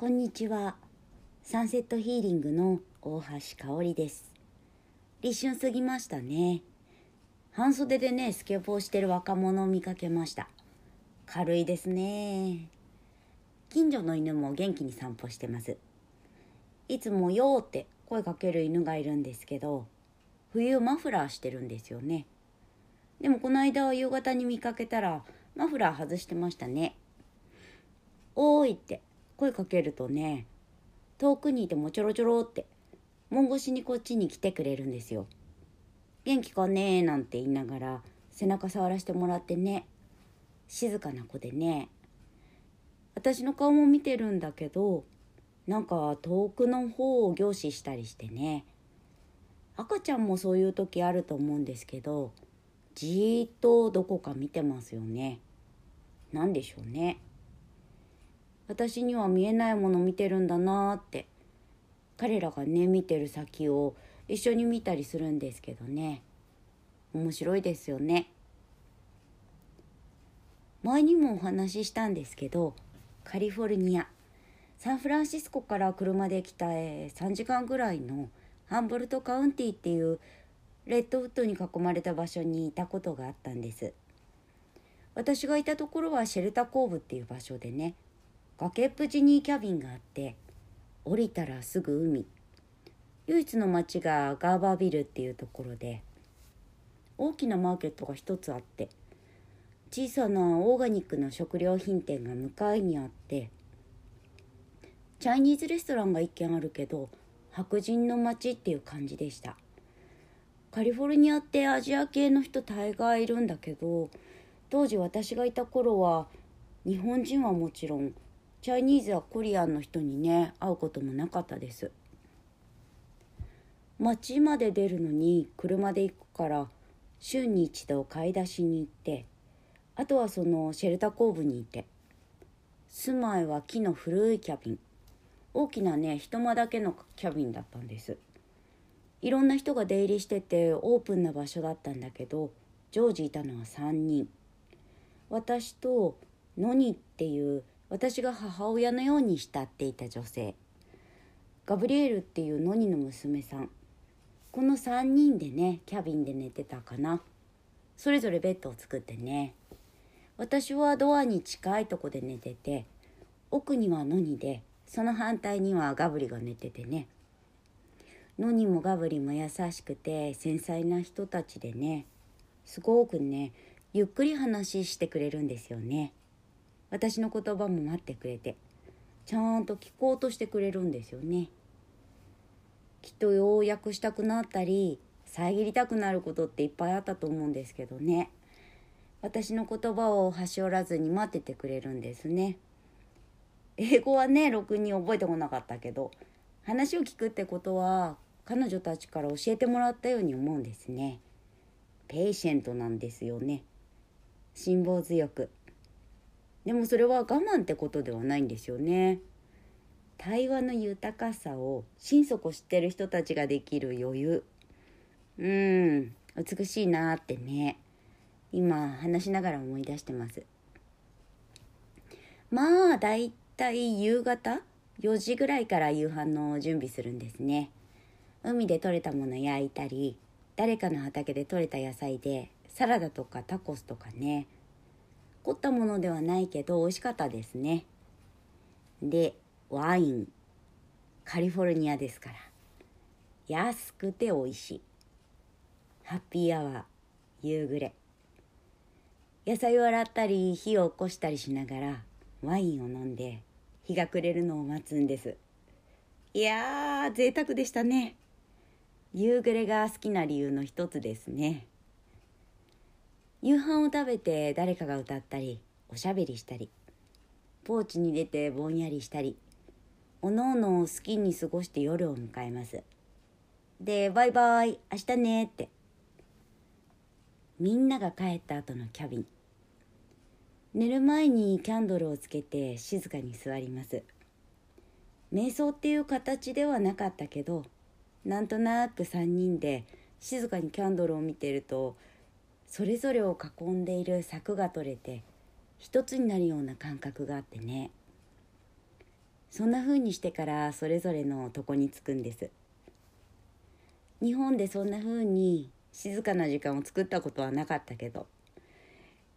こんにちは。サンセットヒーリングの大橋香織です。立春過ぎましたね。半袖でね、スケボーしてる若者を見かけました。軽いですね。近所の犬も元気に散歩してます。いつも「よー」って声かける犬がいるんですけど、冬マフラーしてるんですよね。でもこの間は夕方に見かけたらマフラー外してましたね。おーいって声かけるとね遠くにいてもちょろちょろって門越しにこっちに来てくれるんですよ。元気かねなんて言いながら背中触らせてもらってね静かな子でね私の顔も見てるんだけどなんか遠くの方を凝視したりしてね赤ちゃんもそういう時あると思うんですけどじーっとどこか見てますよね。何でしょうね。私には見えないもの見てるんだなって。彼らがね見てる先を一緒に見たりするんですけどね。面白いですよね。前にもお話ししたんですけどカリフォルニア。サンフランシスコから車で来た3時間ぐらいのハンボルトカウンティっていうレッドウッドに囲まれた場所にいたことがあったんです。私がいたところはシェルタコーブっていう場所でね崖っぷちにキャビンがあって降りたらすぐ海。唯一の町がガーバービルっていうところで大きなマーケットが一つあって小さなオーガニックの食料品店が向かいにあってチャイニーズレストランが一軒あるけど白人の街っていう感じでした。カリフォルニアってアジア系の人大概いるんだけど当時私がいた頃は日本人はもちろんチャイニーズやコリアンの人にね会うこともなかったです。街まで出るのに車で行くから週に一度買い出しに行ってあとはそのシェルターコーブにいて住まいは木の古いキャビン。大きなね人間だけのキャビンだったんです。いろんな人が出入りしててオープンな場所だったんだけど常時いたのは3人。私とノニっていう私が母親のように慕っていた女性。ガブリエルっていうノニの娘さん。この3人でねキャビンで寝てたかな。それぞれベッドを作ってね。私はドアに近いとこで寝てて奥にはノニでその反対にはガブリが寝ててね。ノニもガブリも優しくて繊細な人たちでね。すごくねゆっくり話してくれるんですよね。私の言葉も待ってくれてちゃんと聞こうとしてくれるんですよね。きっと要約したくなったり遮りたくなることっていっぱいあったと思うんですけどね。私の言葉を端折らずに待っててくれるんですね。英語はねろくに覚えてこなかったけど話を聞くってことは彼女たちから教えてもらったように思うんですね。 patient なんですよね。辛抱強く。でもそれは我慢ってことではないんですよね。対話の豊かさを心底知ってる人たちができる余裕。うん美しいなってね今話しながら思い出してます。まあだいたい夕方4時ぐらいから夕飯の準備するんですね。海で採れたもの焼いたり誰かの畑で採れた野菜でサラダとかタコスとかね。凝ったものではないけど美味しかったですね。でワイン。カリフォルニアですから。安くて美味しい。ハッピーアワー夕暮れ。野菜を洗ったり火を起こしたりしながらワインを飲んで日が暮れるのを待つんです。いやー贅沢でしたね。夕暮れが好きな理由の一つですね。夕飯を食べて誰かが歌ったりおしゃべりしたりポーチに出てぼんやりしたりおのおの好きに過ごして夜を迎えます。でバイバイ明日ねって。みんなが帰った後のキャビン。寝る前にキャンドルをつけて静かに座ります。瞑想っていう形ではなかったけどなんとなく3人で静かにキャンドルを見てるとそれぞれを囲んでいる柵が取れて一つになるような感覚があってね。そんな風にしてからそれぞれのとこに着くんです。日本でそんな風に静かな時間を作ったことはなかったけど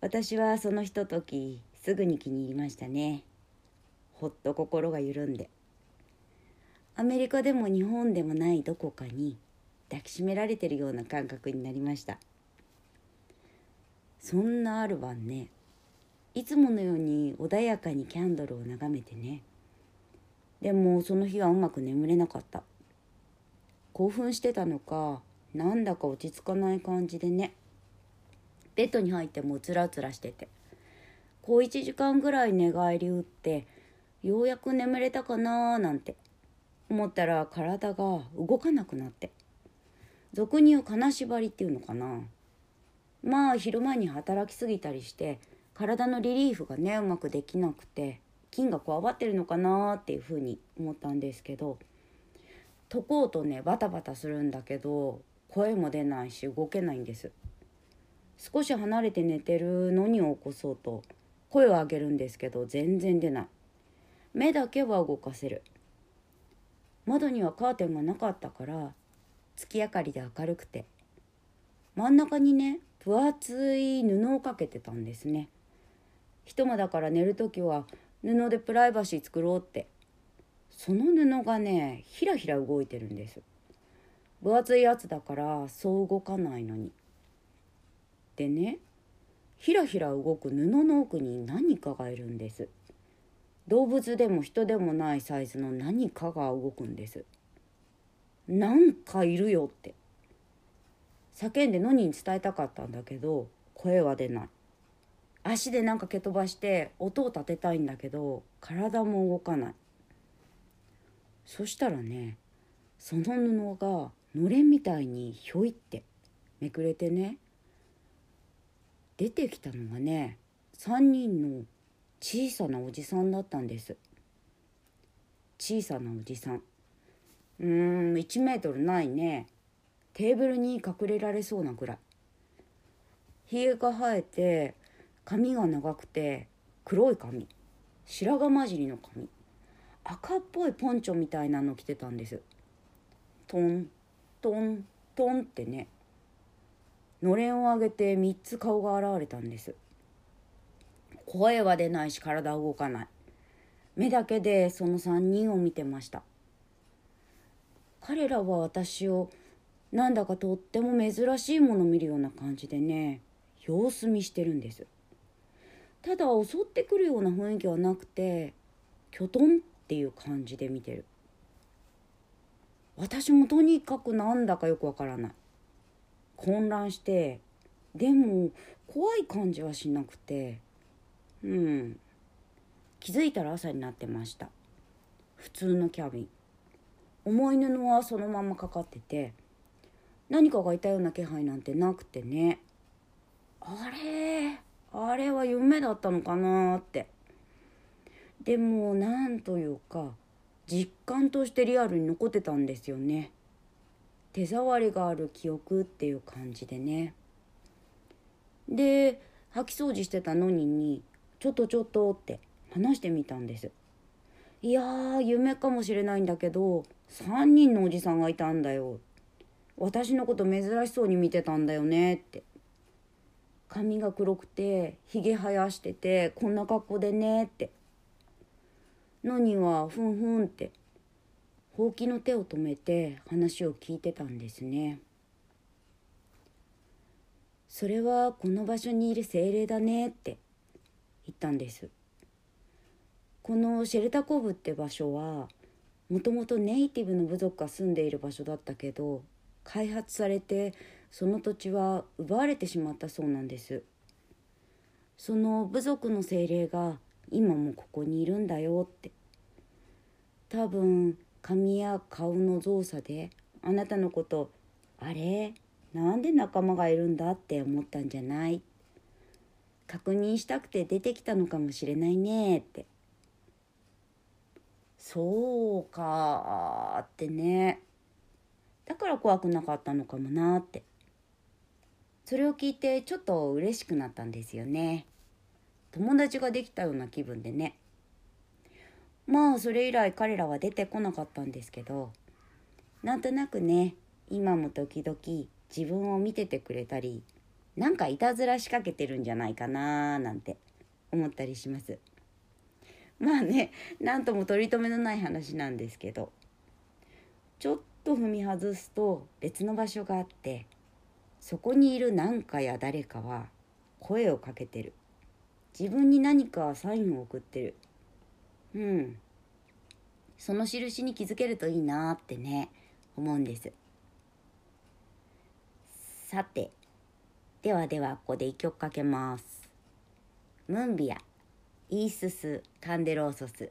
私はそのひとときすぐに気に入りましたね。ほっと心が緩んで。アメリカでも日本でもないどこかに抱きしめられてるような感覚になりました。そんなある晩ね。いつものように穏やかにキャンドルを眺めてね。でもその日はうまく眠れなかった。興奮してたのかなんだか落ち着かない感じでね。ベッドに入ってもうつらつらしてて。こう1時間ぐらい寝返り打ってようやく眠れたかなーなんて。思ったら体が動かなくなって。俗に言う金縛りっていうのかな。まあ昼間に働きすぎたりして体のリリーフがねうまくできなくて菌がこわばってるのかなっていうふうに思ったんですけど解こうとねバタバタするんだけど声も出ないし動けないんです。少し離れて寝てるのに起こそうと声を上げるんですけど全然出ない。目だけは動かせる。窓にはカーテンがなかったから月明かりで明るくて。真ん中にね分厚い布をかけてたんですね。一間だから寝る時は布でプライバシー作ろうって。その布がねひらひら動いてるんです。分厚いやつだからそう動かないのに。でねひらひら動く布の奥に何かがいるんです。動物でも人でもないサイズの何かが動くんです。なんかいるよって。叫んでノニに伝えたかったんだけど声は出ない。足でなんか蹴飛ばして音を立てたいんだけど体も動かない。そしたらねその布がのれんみたいにひょいってめくれてね出てきたのがね3人の小さなおじさんだったんです。小さなおじさん。うーん1メートルないね。テーブルに隠れられそうなぐらい。ひげが生えて髪が長くて黒い髪。白髪混じりの髪。赤っぽいポンチョみたいなの着てたんです。トントントンってね。のれんを上げて3つ顔が現れたんです。声は出ないし体は動かない。目だけでその3人を見てました。彼らは私をなんだかとっても珍しいもの見るような感じでね様子見してるんです。ただ襲ってくるような雰囲気はなくてきょとんっていう感じで見てる。私もとにかくなんだかよくわからない。混乱してでも怖い感じはしなくてうん。気づいたら朝になってました。普通のキャビン。重い布はそのままかかってて何かがいたような気配なんてなくてね。あれ？あれは夢だったのかなって。でもなんというか実感としてリアルに残ってたんですよね。手触りがある記憶っていう感じでね。で掃き掃除してたのににちょっとちょっとって話してみたんです。いや夢かもしれないんだけど3人のおじさんがいたんだよ。私のこと珍しそうに見てたんだよねって。髪が黒くてひげ生やしててこんな格好でねって。のにはふんふんってほうきの手を止めて話を聞いてたんですね。それはこの場所にいる精霊だねって言ったんです。このシェルタコブって場所はもともとネイティブの部族が住んでいる場所だったけど開発されてその土地は奪われてしまったそうなんです。その部族の精霊が今もここにいるんだよって。多分髪や顔の造作であなたのことあれ？なんで仲間がいるんだって思ったんじゃない？確認したくて出てきたのかもしれないねって。そうかってね。だから怖くなかったのかもなって。それを聞いてちょっと嬉しくなったんですよね。友達ができたような気分でね。まあそれ以来彼らは出てこなかったんですけどなんとなくね今も時々自分を見ててくれたりなんかいたずら仕掛けてるんじゃないかななんて思ったりします。まあね何とも取り留めのない話なんですけどちょっと踏み外すと別の場所があってそこにいる何かや誰かは声をかけてる。自分に何かサインを送ってる。うん。その印に気づけるといいなってね思うんです。さてではではここで一曲かけます。ムンビアイーススカンデローソス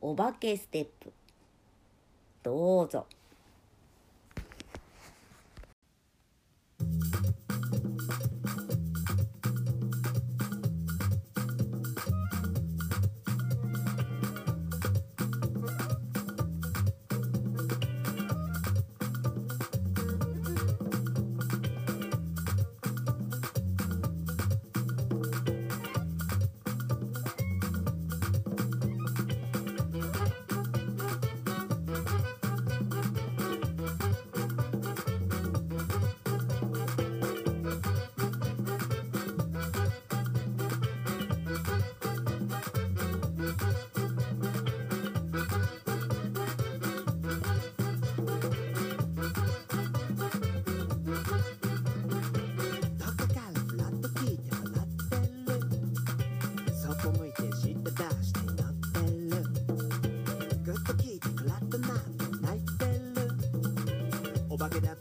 お化けステップ。どうぞ。love it.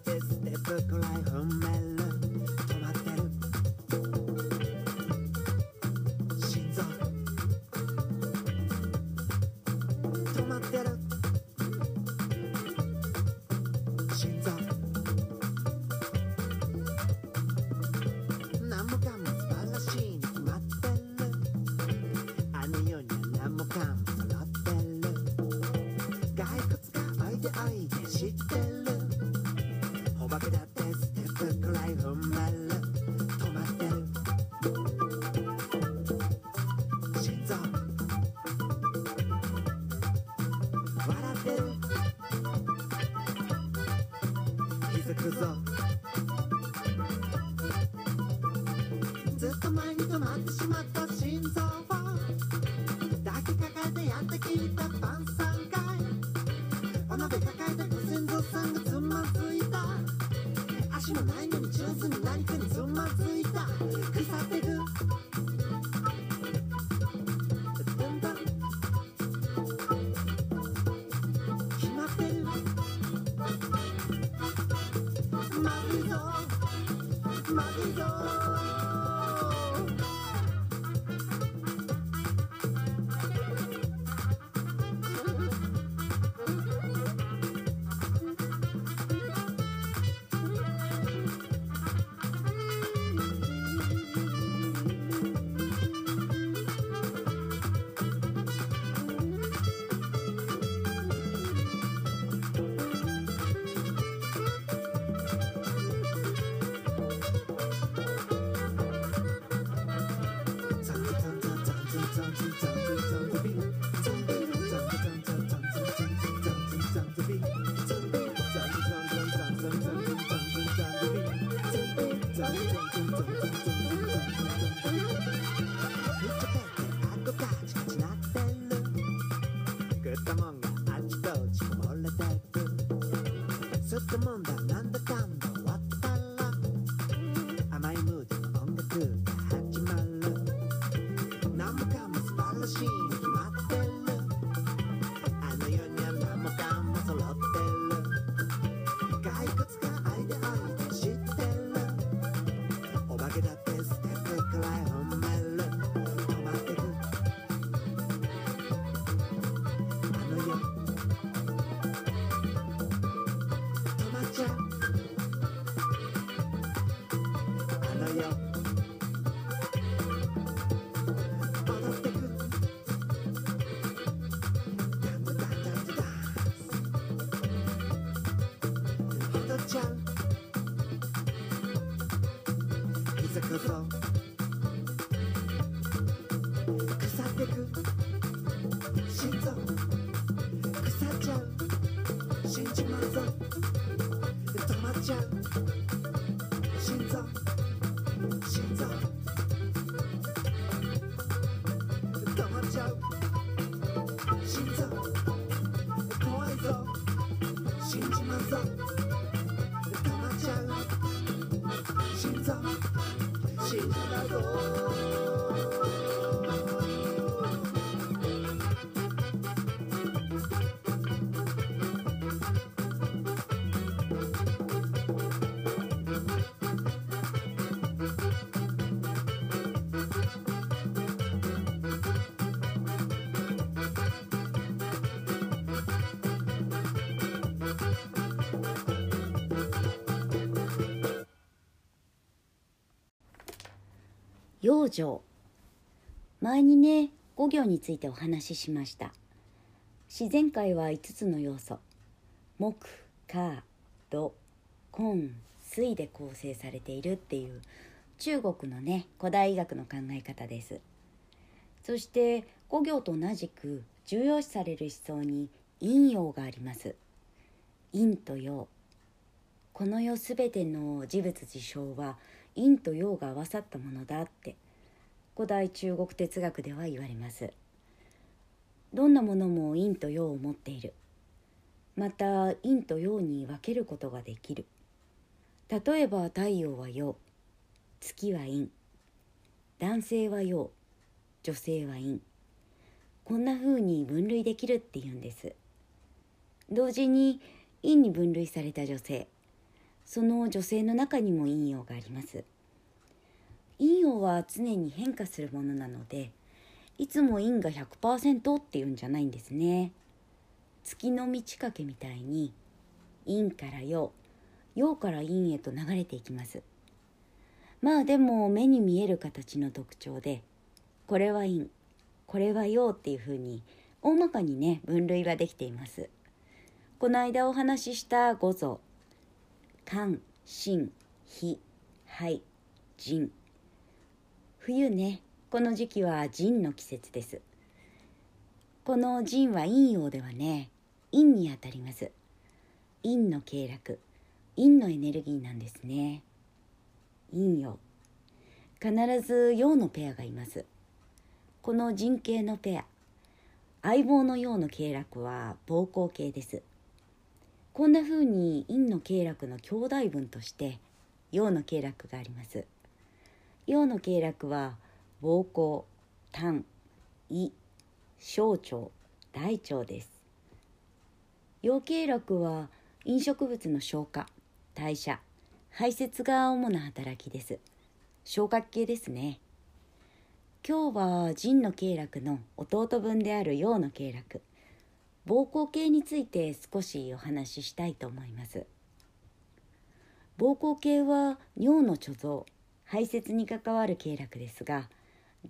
養生。前にね五行についてお話ししました。自然界は5つの要素。木火土根水で構成されているっていう中国のね古代医学の考え方です。そして五行と同じく重要視される思想に陰陽があります。陰と陽。この世すべての事物事象は陰と陽が合わさったものだって。古代中国哲学では言われます。どんなものも陰と陽を持っている。また陰と陽に分けることができる。例えば太陽は陽。月は陰。男性は陽。女性は陰。こんな風に分類できるっていうんです。同時に陰に分類された女性。その女性の中にも陰陽があります。陰陽は常に変化するものなのでいつも陰が100%っていうんじゃないんですね。月の満ち欠けみたいに陰から陽陽から陰へと流れていきます。まあでも目に見える形の特徴でこれは陰これは陽っていうふうに大まかにね分類はできています。この間お話しした五臓肝心脾肺腎。冬ねこの時期は腎の季節です。この腎は陰陽ではね陰にあたります。陰の経絡陰のエネルギーなんですね。陰陽。必ず陽のペアがいます。この腎系のペア。相棒の陽の経絡は膀胱系です。こんな風に陰の経絡の兄弟分として陽の経絡があります。陽の経絡は膀胱胆胃小腸大腸です。陽経絡は飲食物の消化代謝排泄が主な働きです。消化系ですね。今日は腎の経絡の弟分である陽の経絡。膀胱系について少しお話ししたいと思います。膀胱系は尿の貯蔵排泄に関わる経絡ですが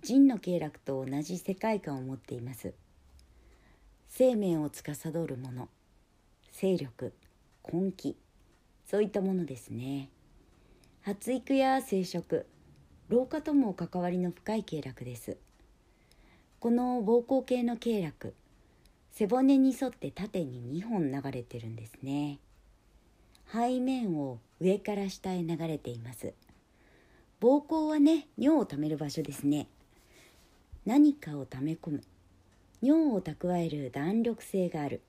腎の経絡と同じ世界観を持っています。生命を司るもの勢力根気そういったものですね。発育や生殖老化とも関わりの深い経絡です。この膀胱系の経絡背骨に沿って縦に2本流れてるんですね。背面を上から下へ流れています。膀胱はね尿をためる場所ですね。何かを溜め込む。尿を蓄える弾力性がある。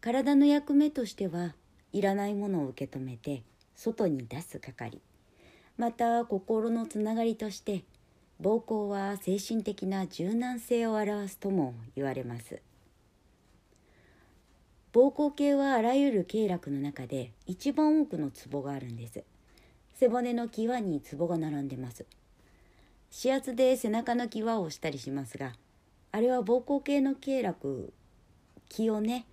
体の役目としてはいらないものを受け止めて外に出す係。また心のつながりとして膀胱は精神的な柔軟性を表すとも言われます。膀胱系はあらゆる経絡の中で一番多くのツボがあるんです。背骨の際にツボが並んでます。指圧で背中の際を押したりしますがあれは膀胱系の経絡気をね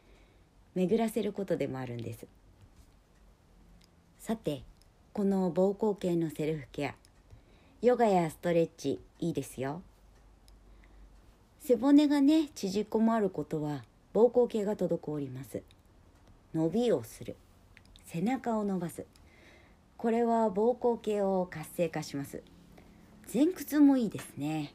巡らせることでもあるんです。さてこの膀胱系のセルフケアヨガやストレッチいいですよ。背骨がね縮こまることは膀胱系が滞ります。伸びをする。背中を伸ばす。これは膀胱系を活性化します。前屈もいいですね。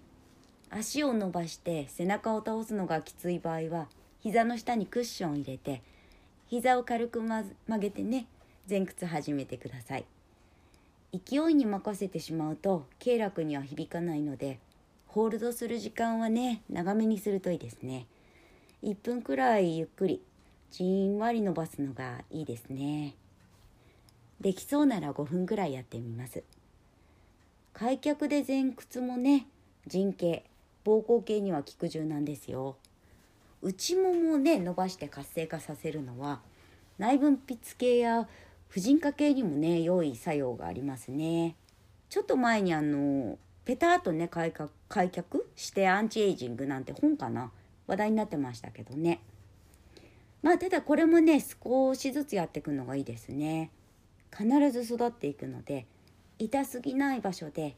足を伸ばして背中を倒すのがきつい場合は膝の下にクッションを入れて膝を軽く曲げてね前屈始めてください。勢いに任せてしまうと経絡には響かないのでホールドする時間はね長めにするといいですね。1分くらいゆっくりじんわり伸ばすのがいいですね。できそうなら5分くらいやってみます。開脚で前屈もね陣形膀胱系には効く柔軟ですよ。内ももね伸ばして活性化させるのは内分泌系や婦人科系にもね良い作用がありますね。ちょっと前にあのペタッとね開脚してアンチエイジングなんて本かな話題になってましたけどね。まあただこれもね少しずつやっていくのがいいですね。必ず育っていくので痛すぎない場所で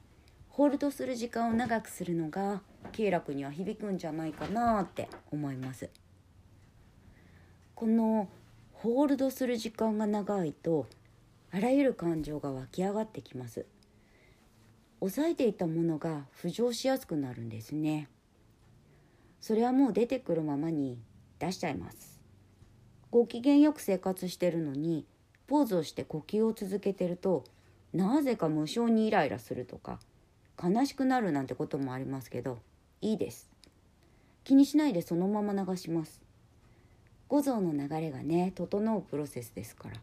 ホールドする時間を長くするのが経絡には響くんじゃないかなって思います。このホールドする時間が長いとあらゆる感情が湧き上がってきます。抑えていたものが浮上しやすくなるんですね。それはもう出てくるままに出しちゃいます。ご機嫌よく生活してるのにポーズをして呼吸を続けてるとなぜか無性にイライラするとか悲しくなるなんてこともありますけどいいです。気にしないでそのまま流します。五臓の流れがね整うプロセスですから。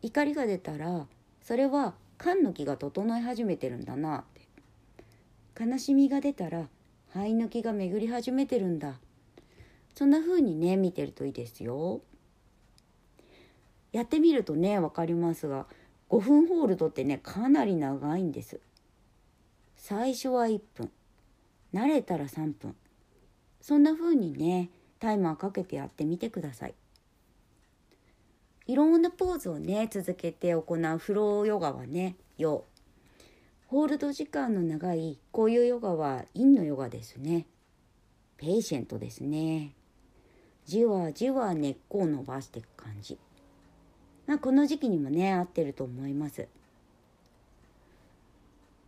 怒りが出たらそれは肝の気が整い始めてるんだなって。悲しみが出たら肺の気が巡り始めてるんだ。そんな風にね見てるといいですよ。やってみるとね分かりますが5分ホールドってねかなり長いんです。最初は1分。慣れたら3分。そんな風にねタイマーかけてやってみてください。いろんなポーズをね続けて行うフローヨガはねヨホールド時間の長いこういうヨガは陰のヨガですね。 patient ですね。じわじわ根っこを伸ばしていく感じ。まあこの時期にもね合ってると思います。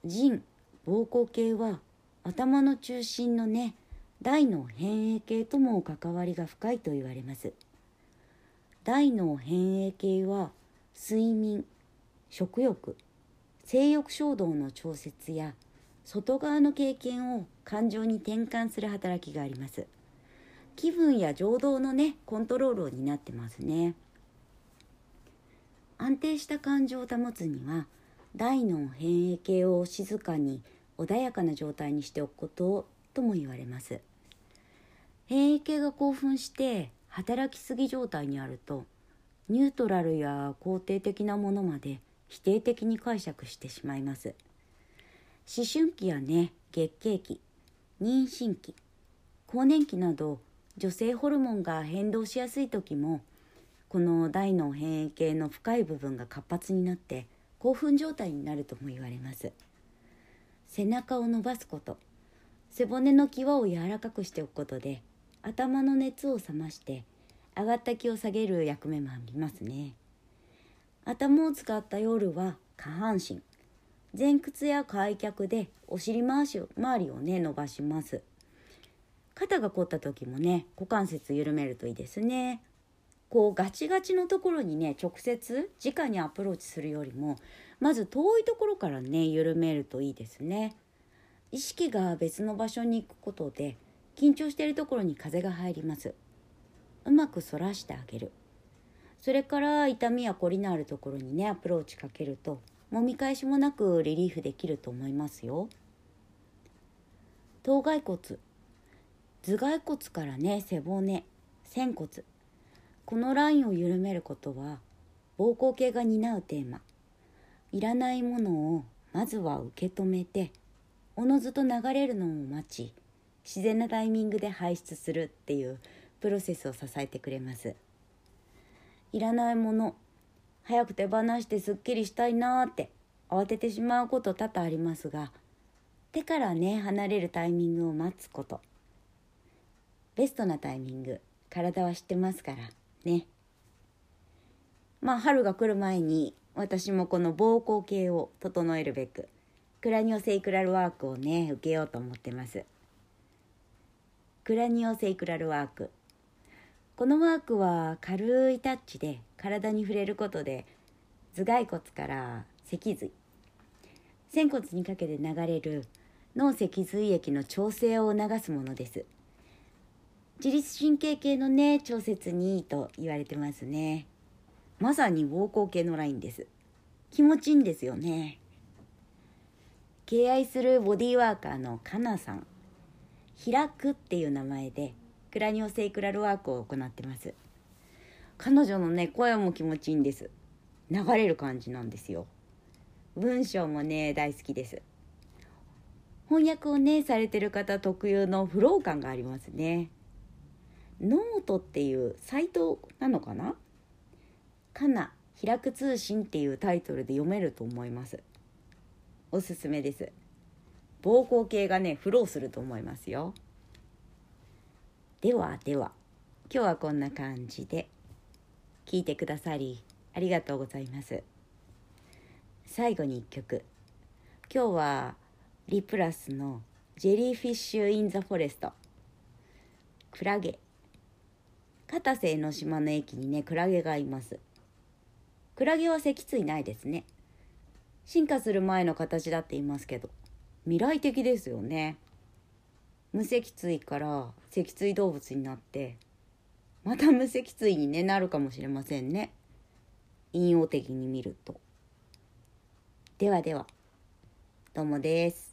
腎膀胱系は頭の中心のね大脳辺縁系とも関わりが深いと言われます。大脳変影系は睡眠食欲性欲衝動の調節や外側の経験を感情に転換する働きがあります。気分や情動のねコントロールを担ってますね。安定した感情を保つには大脳変影系を静かに穏やかな状態にしておくこととも言われます。変異系が興奮して働きすぎ状態にあるとニュートラルや肯定的なものまで否定的に解釈してしまいます。思春期やね月経期妊娠期更年期など女性ホルモンが変動しやすい時もこの大脳変異系の深い部分が活発になって興奮状態になるとも言われます。背中を伸ばすこと背骨の際を柔らかくしておくことで頭の熱を冷まして上がった気を下げる役目もありますね。頭を使った夜は下半身。前屈や開脚でお尻回し周りをね伸ばします。肩が凝った時もね股関節緩めるといいですね。こうガチガチのところにね直接直にアプローチするよりもまず遠いところからね緩めるといいですね。意識が別の場所に行くことで緊張しているところに風が入ります。うまく反らしてあげる。それから痛みや凝りのあるところにねアプローチかけるともみ返しもなくリリーフできると思いますよ。頭蓋骨。頭蓋骨からね背骨。仙骨。このラインを緩めることは膀胱系が担うテーマ。いらないものをまずは受け止めておのずと流れるのを待ち自然なタイミングで排出するっていうプロセスを支えてくれます。いらないもの。早く手放してすっきりしたいなーって。慌ててしまうこと多々ありますが。手からね離れるタイミングを待つこと。ベストなタイミング。体は知ってますからね。まあ春が来る前に私もこの膀胱系を整えるべくクラニオセイクラルワークをね受けようと思ってます。クラニオセイクラルワーク。このワークは軽いタッチで体に触れることで頭蓋骨から脊髄仙骨にかけて流れる脳脊髄液の調整を促すものです。自律神経系のね調節にいいと言われてますね。まさに膀胱系のラインです。気持ちいいんですよね。敬愛するボディーワーカーのかなさん。開くっていう名前でクラニオセイクラルワークを行ってます。彼女のね声も気持ちいいんです。流れる感じなんですよ。文章もね大好きです。翻訳をねされてる方特有のフロー感がありますね。ノートっていうサイトなのかな？かな開く通信っていうタイトルで読めると思います。おすすめです。膀胱系がねフローすると思いますよ。ではでは。今日はこんな感じで。聞いてくださりありがとうございます。最後に1曲。今日は re:plus の「 Jellyfish in the Forest」クラゲ。片瀬江ノ島の駅にねクラゲがいます。クラゲは脊椎ないですね。進化する前の形だって言いますけど未来的ですよね。無脊椎から脊椎動物になってまた無脊椎に、ね、なるかもしれませんね。引用的に見ると。ではではどうもです。